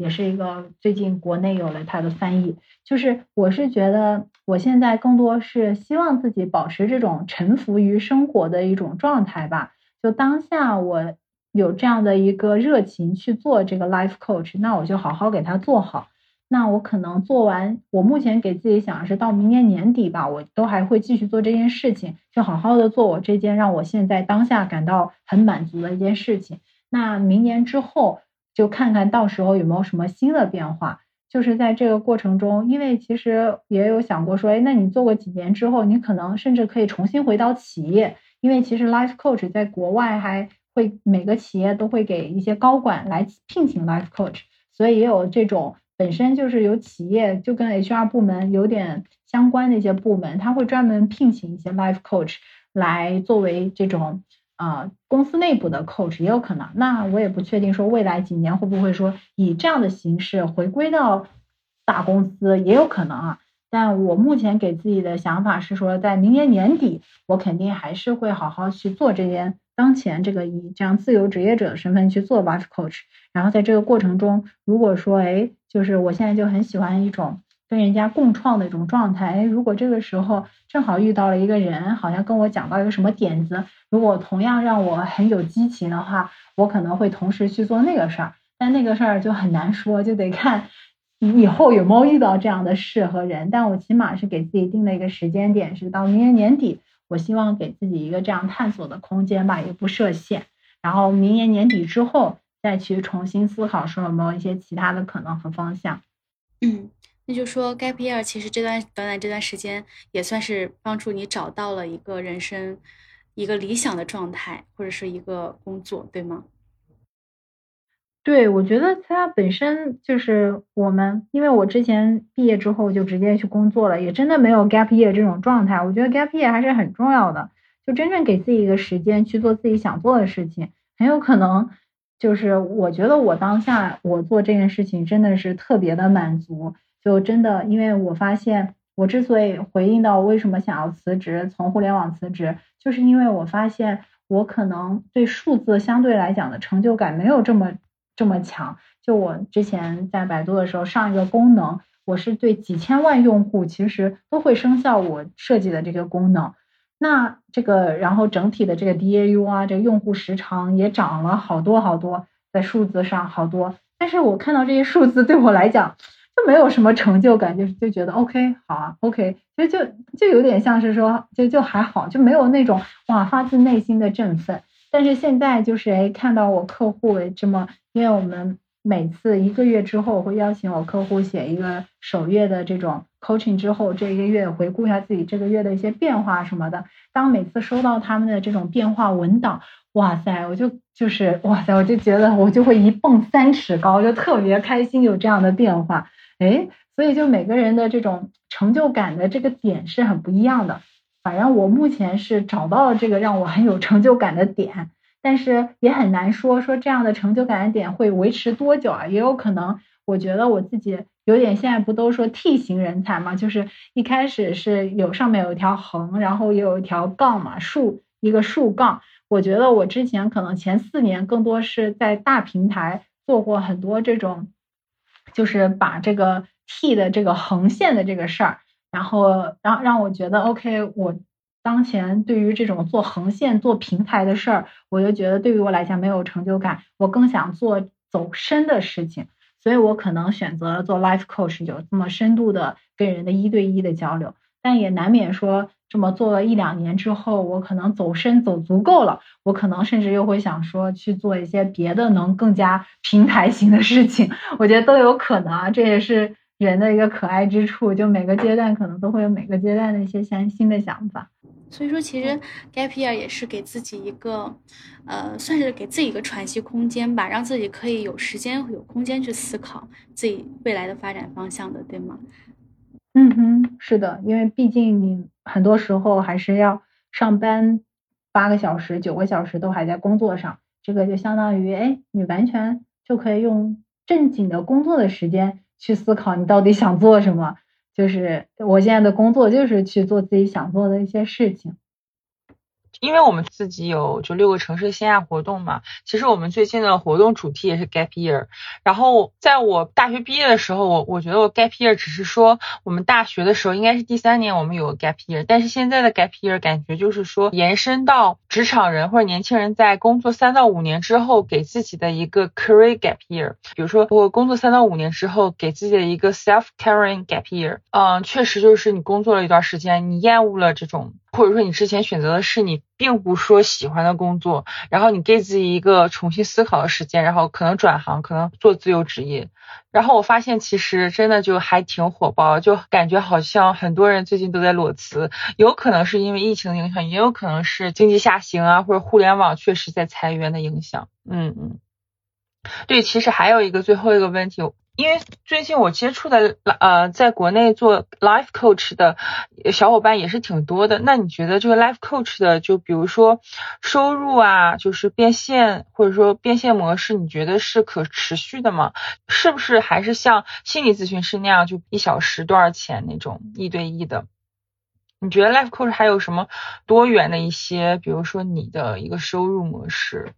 也是一个最近国内有了他的翻译。就是我是觉得我现在更多是希望自己保持这种臣服于生活的一种状态吧，就当下我。有这样的一个热情去做这个 life coach，那我就好好给他做好。那我可能做完，我目前给自己想的是到明年年底吧，我都还会继续做这件事情，就好好的做我这件让我现在当下感到很满足的一件事情。那明年之后就看看到时候有没有什么新的变化。就是在这个过程中，因为其实也有想过说，哎，那你做过几年之后，你可能甚至可以重新回到企业，因为其实 life coach 在国外还会每个企业都会给一些高管来聘请 life coach，所以也有这种本身就是有企业就跟 HR 部门有点相关的一些部门，他会专门聘请一些 life coach 来作为这种。啊，公司内部的 coach 也有可能，那我也不确定说未来几年会不会说以这样的形式回归到大公司，也有可能啊。但我目前给自己的想法是说，在明年年底，我肯定还是会好好去做这件当前这个以这样自由职业者的身份去做 life coach。然后在这个过程中，如果说哎，就是我现在就很喜欢一种。跟人家共创的一种状态，哎，如果这个时候正好遇到了一个人，好像跟我讲到一个什么点子，如果同样让我很有激情的话，我可能会同时去做那个事儿。但那个事儿就很难说，就得看以后有没有遇到这样的事和人。但我起码是给自己定了一个时间点，是到明年年底，我希望给自己一个这样探索的空间吧，也不设限。然后明年年底之后再去重新思考，说有没有一些其他的可能和方向。嗯。那就说，gap year 其实这段短短这段时间也算是帮助你找到了一个人生一个理想的状态，或者是一个工作，对吗？对，我觉得它本身就是我们，因为我之前毕业之后就直接去工作了，也真的没有 gap year 这种状态。我觉得 gap year 还是很重要的，就真正给自己一个时间去做自己想做的事情，很有可能就是我觉得我当下我做这件事情真的是特别的满足。就真的，因为我发现，我之所以回应到为什么想要辞职，从互联网辞职，就是因为我发现我可能对数字相对来讲的成就感没有这么这么强。就我之前在百度的时候，上一个功能，我是对几千万用户其实都会生效我设计的这个功能。那这个，然后整体的这个 DAU 啊，这个用户时长也涨了好多好多，在数字上好多。但是我看到这些数字对我来讲，没有什么成就感，就就觉得 OK 好啊，OK，其实就就有点像是说，就就还好，就没有那种哇发自内心的振奋。但是现在就是哎，看到我客户这么，因为我们每次一个月之后会邀请我客户写一个首月的这种 coaching 之后，这一个月回顾一下自己这个月的一些变化什么的。当每次收到他们的这种变化文档，哇塞，我就就是哇塞，我就觉得我就会一蹦三尺高，就特别开心有这样的变化。哎，所以就每个人的这种成就感的这个点是很不一样的。反正我目前是找到了这个让我很有成就感的点，但是也很难说说这样的成就感的点会维持多久啊？也有可能，我觉得我自己有点现在不都说 T 型人才嘛，就是一开始是有上面有一条横，然后也有一条杠嘛，竖一个竖杠。我觉得我之前可能前四年更多是在大平台做过很多这种。就是把这个 T 的这个横线的这个事儿，然后让让我觉得 OK，我当前对于这种做横线做平台的事儿，我就觉得对于我来讲没有成就感，我更想做走深的事情，所以我可能选择做 Life Coach，有这么深度的跟人的一对一的交流，但也难免说。这么做了一两年之后，我可能走深走足够了，我可能甚至又会想说去做一些别的能更加平台型的事情，我觉得都有可能啊，这也是人的一个可爱之处，就每个阶段可能都会有每个阶段的一些新新的想法。所以说，其实 gap year 也是给自己一个，呃，算是给自己一个喘息空间吧，让自己可以有时间有空间去思考自己未来的发展方向的，对吗？嗯哼，是的，因为毕竟你很多时候还是要上班八个小时、九个小时都还在工作上，这个就相当于，哎，你完全就可以用正经的工作的时间去思考你到底想做什么。就是我现在的工作就是去做自己想做的一些事情。因为我们自己有就六个城市线下活动嘛，其实我们最近的活动主题也是 gap year。然后在我大学毕业的时候，我我觉得我 gap year 只是说我们大学的时候应该是第三年我们有 gap year，但是现在的 gap year 感觉就是说延伸到职场人或者年轻人在工作三到五年之后给自己的一个 career gap year。比如说我工作三到五年之后给自己的一个 self caring gap year。嗯，确实就是你工作了一段时间，你厌恶了这种或者说你之前选择的是你并不说喜欢的工作，然后你给自己一个重新思考的时间，然后可能转行，可能做自由职业。然后我发现其实真的就还挺火爆，就感觉好像很多人最近都在裸辞，有可能是因为疫情的影响，也有可能是经济下行啊，或者互联网确实在裁员的影响。嗯嗯，对，其实还有一个最后一个问题。因为最近我接触的呃，在国内做 life coach 的小伙伴也是挺多的。那你觉得这个 life coach 的，就比如说收入啊，就是变现或者说变现模式，你觉得是可持续的吗？是不是还是像心理咨询师那样，就一小时多少钱那种一对一的？你觉得 life coach 还有什么多元的一些，比如说你的一个收入模式？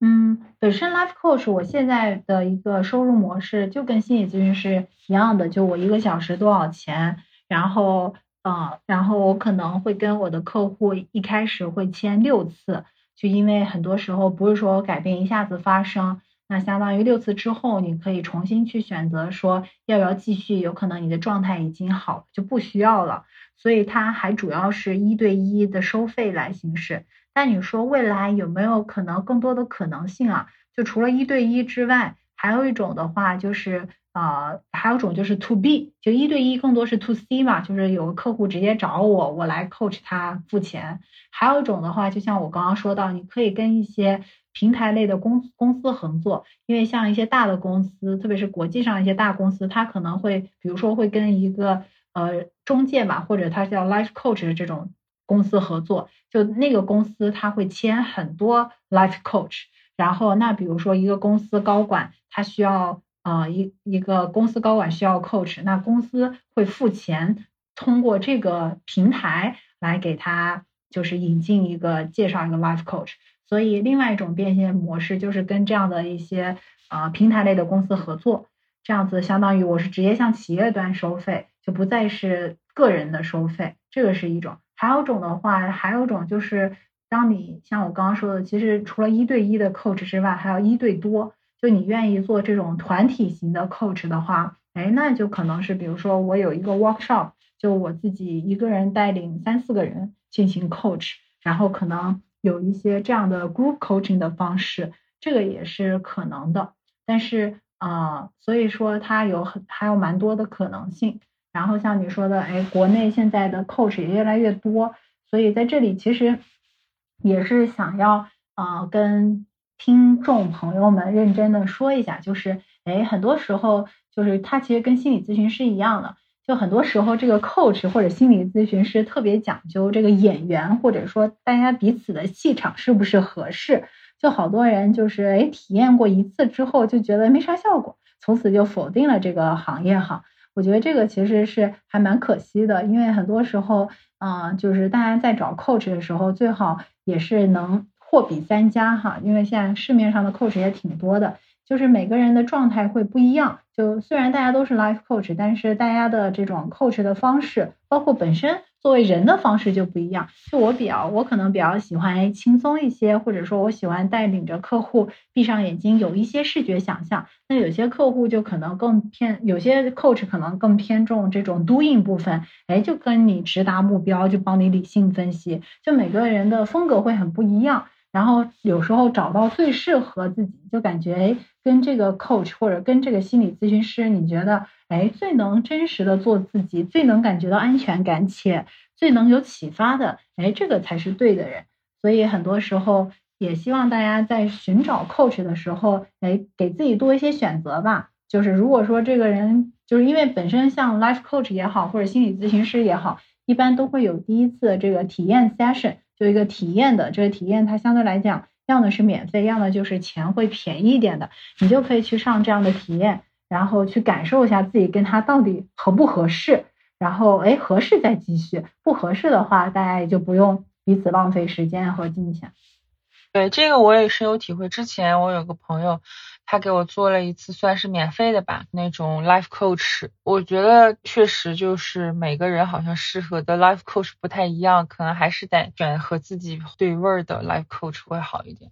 嗯，本身 life coach 我现在的一个收入模式就跟心理咨询师一样的，就我一个小时多少钱，然后呃，然后我可能会跟我的客户一开始会签六次，就因为很多时候不是说改变一下子发生，那相当于六次之后你可以重新去选择说要不要继续，有可能你的状态已经好了就不需要了，所以它还主要是一对一的收费来形式。那你说未来有没有可能更多的可能性啊？就除了一对一之外，还有一种的话就是呃，还有种就是 to B，就一对一更多是 to C 嘛，就是有个客户直接找我，我来 coach 他付钱。还有一种的话，就像我刚刚说到，你可以跟一些平台类的公公司合作，因为像一些大的公司，特别是国际上一些大公司，它可能会比如说会跟一个呃中介嘛，或者它叫 life coach 的这种。公司合作，就那个公司他会签很多 life coach，然后那比如说一个公司高管他需要呃一一个公司高管需要 coach，那公司会付钱，通过这个平台来给他就是引进一个介绍一个 life coach，所以另外一种变现模式就是跟这样的一些呃平台类的公司合作，这样子相当于我是直接向企业端收费，就不再是个人的收费，这个是一种。还有种的话，还有种就是，当你像我刚刚说的，其实除了一对一的 coach 之外，还有一对多。就你愿意做这种团体型的 coach 的话，哎，那就可能是比如说我有一个 workshop，就我自己一个人带领三四个人进行 coach，然后可能有一些这样的 group coaching 的方式，这个也是可能的。但是啊，所以说它有很还有蛮多的可能性。然后像你说的，哎，国内现在的 coach 也越来越多，所以在这里其实也是想要啊跟听众朋友们认真的说一下，就是哎，很多时候就是他其实跟心理咨询师一样的，就很多时候这个 coach 或者心理咨询师特别讲究这个演员或者说大家彼此的气场是不是合适，就好多人就是哎体验过一次之后就觉得没啥效果，从此就否定了这个行业哈。我觉得这个其实是还蛮可惜的，因为很多时候，嗯，就是大家在找 coach 的时候，最好也是能货比三家哈，因为现在市面上的 coach 也挺多的，就是每个人的状态会不一样。就虽然大家都是 life coach，但是大家的这种 coach 的方式，包括本身。作为人的方式就不一样，就我比较，我可能比较喜欢轻松一些，或者说我喜欢带领着客户闭上眼睛，有一些视觉想象。那有些客户就可能更偏，有些 coach 可能更偏重这种 doing 部分，哎，就跟你直达目标，就帮你理性分析。就每个人的风格会很不一样，然后有时候找到最适合自己，就感觉哎，跟这个 coach 或者跟这个心理咨询师，你觉得？哎，最能真实的做自己，最能感觉到安全感，且最能有启发的，哎，这个才是对的人。所以很多时候也希望大家在寻找 coach 的时候，哎，给自己多一些选择吧。就是如果说这个人，就是因为本身像 life coach 也好，或者心理咨询师也好，一般都会有第一次这个体验 session，就一个体验的这个体验，它相对来讲，要么是免费，要么就是钱会便宜一点的，你就可以去上这样的体验。然后去感受一下自己跟他到底合不合适，然后哎合适再继续，不合适的话大家也就不用彼此浪费时间和金钱。对这个我也深有体会。之前我有个朋友，他给我做了一次算是免费的吧，那种 life coach。我觉得确实就是每个人好像适合的 life coach 不太一样，可能还是得选和自己对味儿的 life coach 会好一点。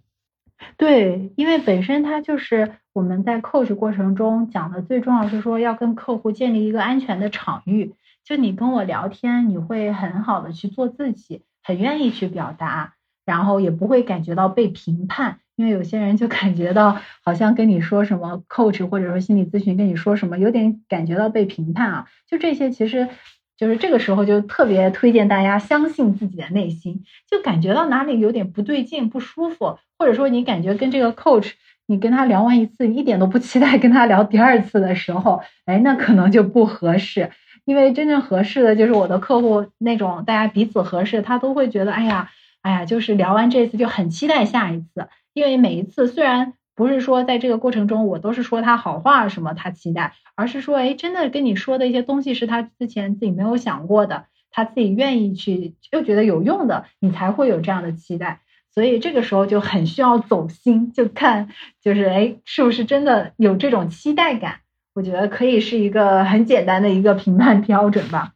对，因为本身它就是我们在 coach 过程中讲的最重要是说要跟客户建立一个安全的场域。就你跟我聊天，你会很好的去做自己，很愿意去表达，然后也不会感觉到被评判。因为有些人就感觉到好像跟你说什么 coach 或者说心理咨询跟你说什么，有点感觉到被评判啊。就这些，其实就是这个时候就特别推荐大家相信自己的内心，就感觉到哪里有点不对劲、不舒服，或者说你感觉跟这个 coach 你跟他聊完一次，你一点都不期待跟他聊第二次的时候，哎，那可能就不合适。因为真正合适的就是我的客户那种大家彼此合适，他都会觉得哎呀，哎呀，就是聊完这次就很期待下一次。因为每一次虽然不是说在这个过程中我都是说他好话什么他期待，而是说哎真的跟你说的一些东西是他之前自己没有想过的，他自己愿意去又觉得有用的，你才会有这样的期待。所以这个时候就很需要走心，就看就是哎是不是真的有这种期待感。我觉得可以是一个很简单的一个评判 标准吧。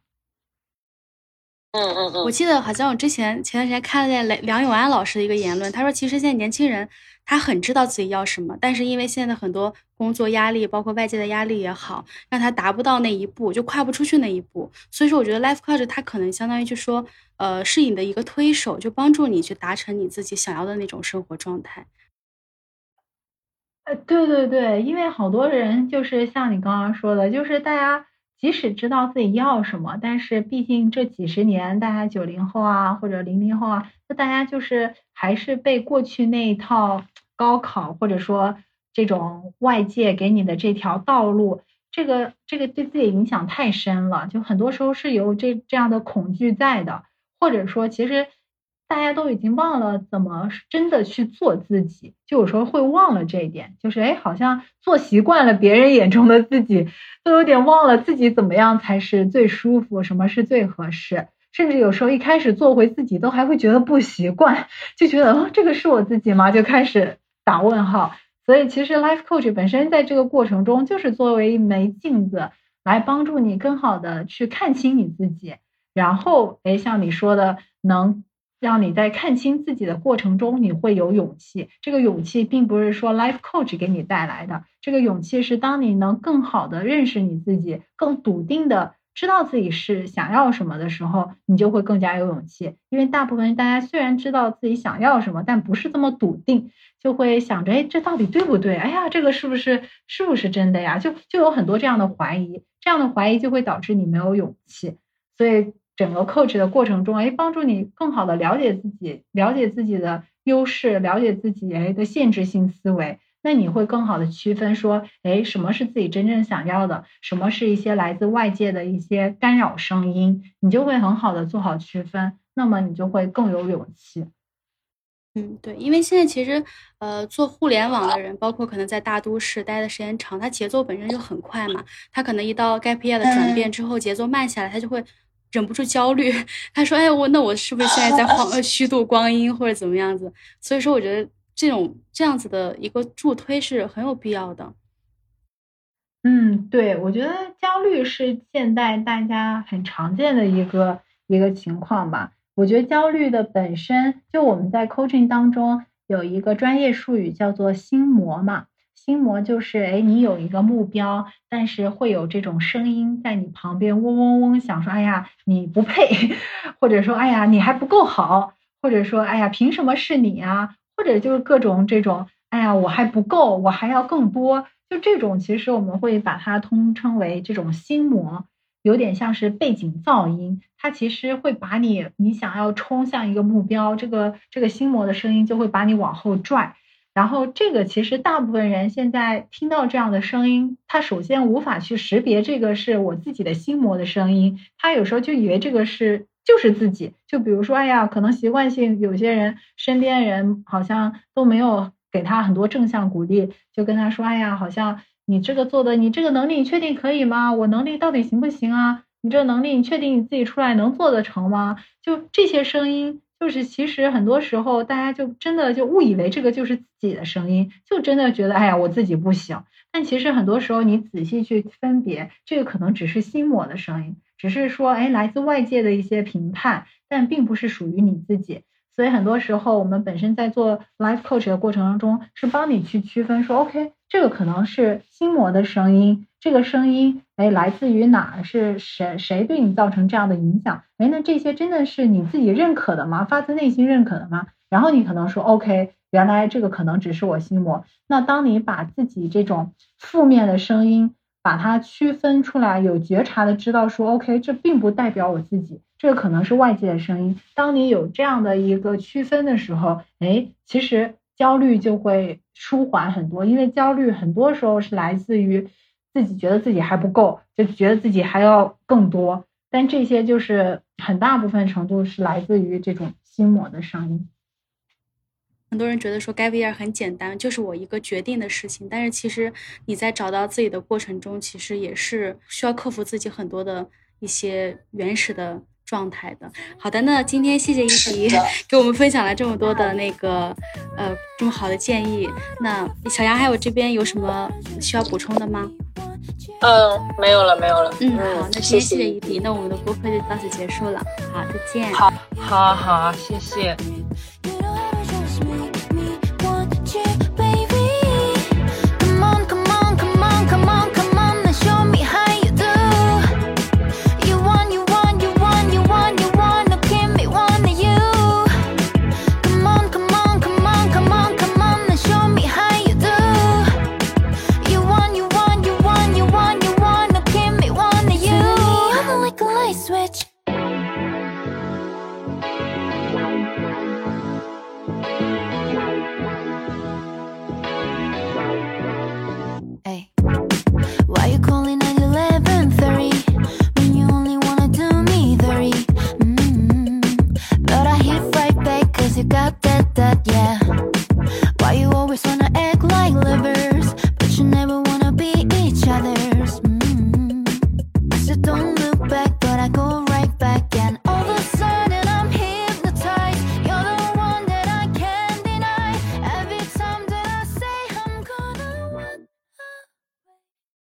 嗯嗯嗯，我记得好像我之前前段时间看了梁梁永安老师的一个言论，他说其实现在年轻人他很知道自己要什么，但是因为现在很多工作压力，包括外界的压力也好，让他达不到那一步，就跨不出去那一步。所以说，我觉得 life coach 他可能相当于就说，呃，是你的一个推手，就帮助你去达成你自己想要的那种生活状态。呃，对对对，因为好多人就是像你刚刚说的，就是大家。即使知道自己要什么，但是毕竟这几十年，大家九零后啊，或者零零后啊，那大家就是还是被过去那一套高考，或者说这种外界给你的这条道路，这个这个对自己影响太深了，就很多时候是有这这样的恐惧在的，或者说其实。大家都已经忘了怎么真的去做自己，就有时候会忘了这一点，就是哎，好像做习惯了别人眼中的自己，都有点忘了自己怎么样才是最舒服，什么是最合适，甚至有时候一开始做回自己都还会觉得不习惯，就觉得哦，这个是我自己吗？就开始打问号。所以其实 life coach 本身在这个过程中就是作为一枚镜子，来帮助你更好的去看清你自己，然后哎，像你说的能。让你在看清自己的过程中，你会有勇气。这个勇气并不是说 life coach 给你带来的，这个勇气是当你能更好的认识你自己，更笃定的知道自己是想要什么的时候，你就会更加有勇气。因为大部分大家虽然知道自己想要什么，但不是这么笃定，就会想着，哎，这到底对不对？哎呀，这个是不是是不是真的呀？就就有很多这样的怀疑，这样的怀疑就会导致你没有勇气。所以。整个 coach 的过程中，哎，帮助你更好的了解自己，了解自己的优势，了解自己哎的限制性思维，那你会更好的区分说，哎，什么是自己真正想要的，什么是一些来自外界的一些干扰声音，你就会很好的做好区分，那么你就会更有勇气。嗯，对，因为现在其实，呃，做互联网的人，包括可能在大都市待的时间长，他节奏本身就很快嘛，他可能一到 gap year 的转变之后，节奏慢下来，他就会。忍不住焦虑，他说：“哎，我那我是不是现在在 晃呃虚度光阴或者怎么样子？”所以说，我觉得这种这样子的一个助推是很有必要的。嗯，对，我觉得焦虑是现代大家很常见的一个一个情况吧。我觉得焦虑的本身就我们在 coaching 当中有一个专业术语叫做心魔嘛。心魔就是，哎，你有一个目标，但是会有这种声音在你旁边嗡嗡嗡想说，哎呀，你不配，或者说，哎呀，你还不够好，或者说，哎呀，凭什么是你啊？或者就是各种这种，哎呀，我还不够，我还要更多，就这种，其实我们会把它通称为这种心魔，有点像是背景噪音，它其实会把你，你想要冲向一个目标，这个这个心魔的声音就会把你往后拽。然后这个其实大部分人现在听到这样的声音，他首先无法去识别这个是我自己的心魔的声音，他有时候就以为这个是就是自己。就比如说，哎呀，可能习惯性有些人身边人好像都没有给他很多正向鼓励，就跟他说，哎呀，好像你这个做的，你这个能力你确定可以吗？我能力到底行不行啊？你这能力你确定你自己出来能做得成吗？就这些声音。就是其实很多时候，大家就真的就误以为这个就是自己的声音，就真的觉得哎呀我自己不行。但其实很多时候你仔细去分别，这个可能只是心魔的声音，只是说哎来自外界的一些评判，但并不是属于你自己。所以很多时候我们本身在做 life coach 的过程当中，是帮你去区分说，OK，这个可能是心魔的声音，这个声音，哎，来自于哪儿？是谁谁对你造成这样的影响？哎，那这些真的是你自己认可的吗？发自内心认可的吗？然后你可能说，OK，原来这个可能只是我心魔。那当你把自己这种负面的声音，把它区分出来，有觉察的知道说，OK，这并不代表我自己，这个可能是外界的声音。当你有这样的一个区分的时候，哎，其实焦虑就会舒缓很多，因为焦虑很多时候是来自于自己觉得自己还不够，就觉得自己还要更多，但这些就是很大部分程度是来自于这种心魔的声音。很多人觉得说 gap year 很简单，就是我一个决定的事情。但是其实你在找到自己的过程中，其实也是需要克服自己很多的一些原始的状态的。好的，那今天谢谢一迪 给我们分享了这么多的那个呃这么好的建议。那小杨还有这边有什么需要补充的吗？嗯，没有了，没有了。嗯，好，那今天谢谢谢一迪，那我们的播客就到此结束了。好，再见。好，好，好，谢谢。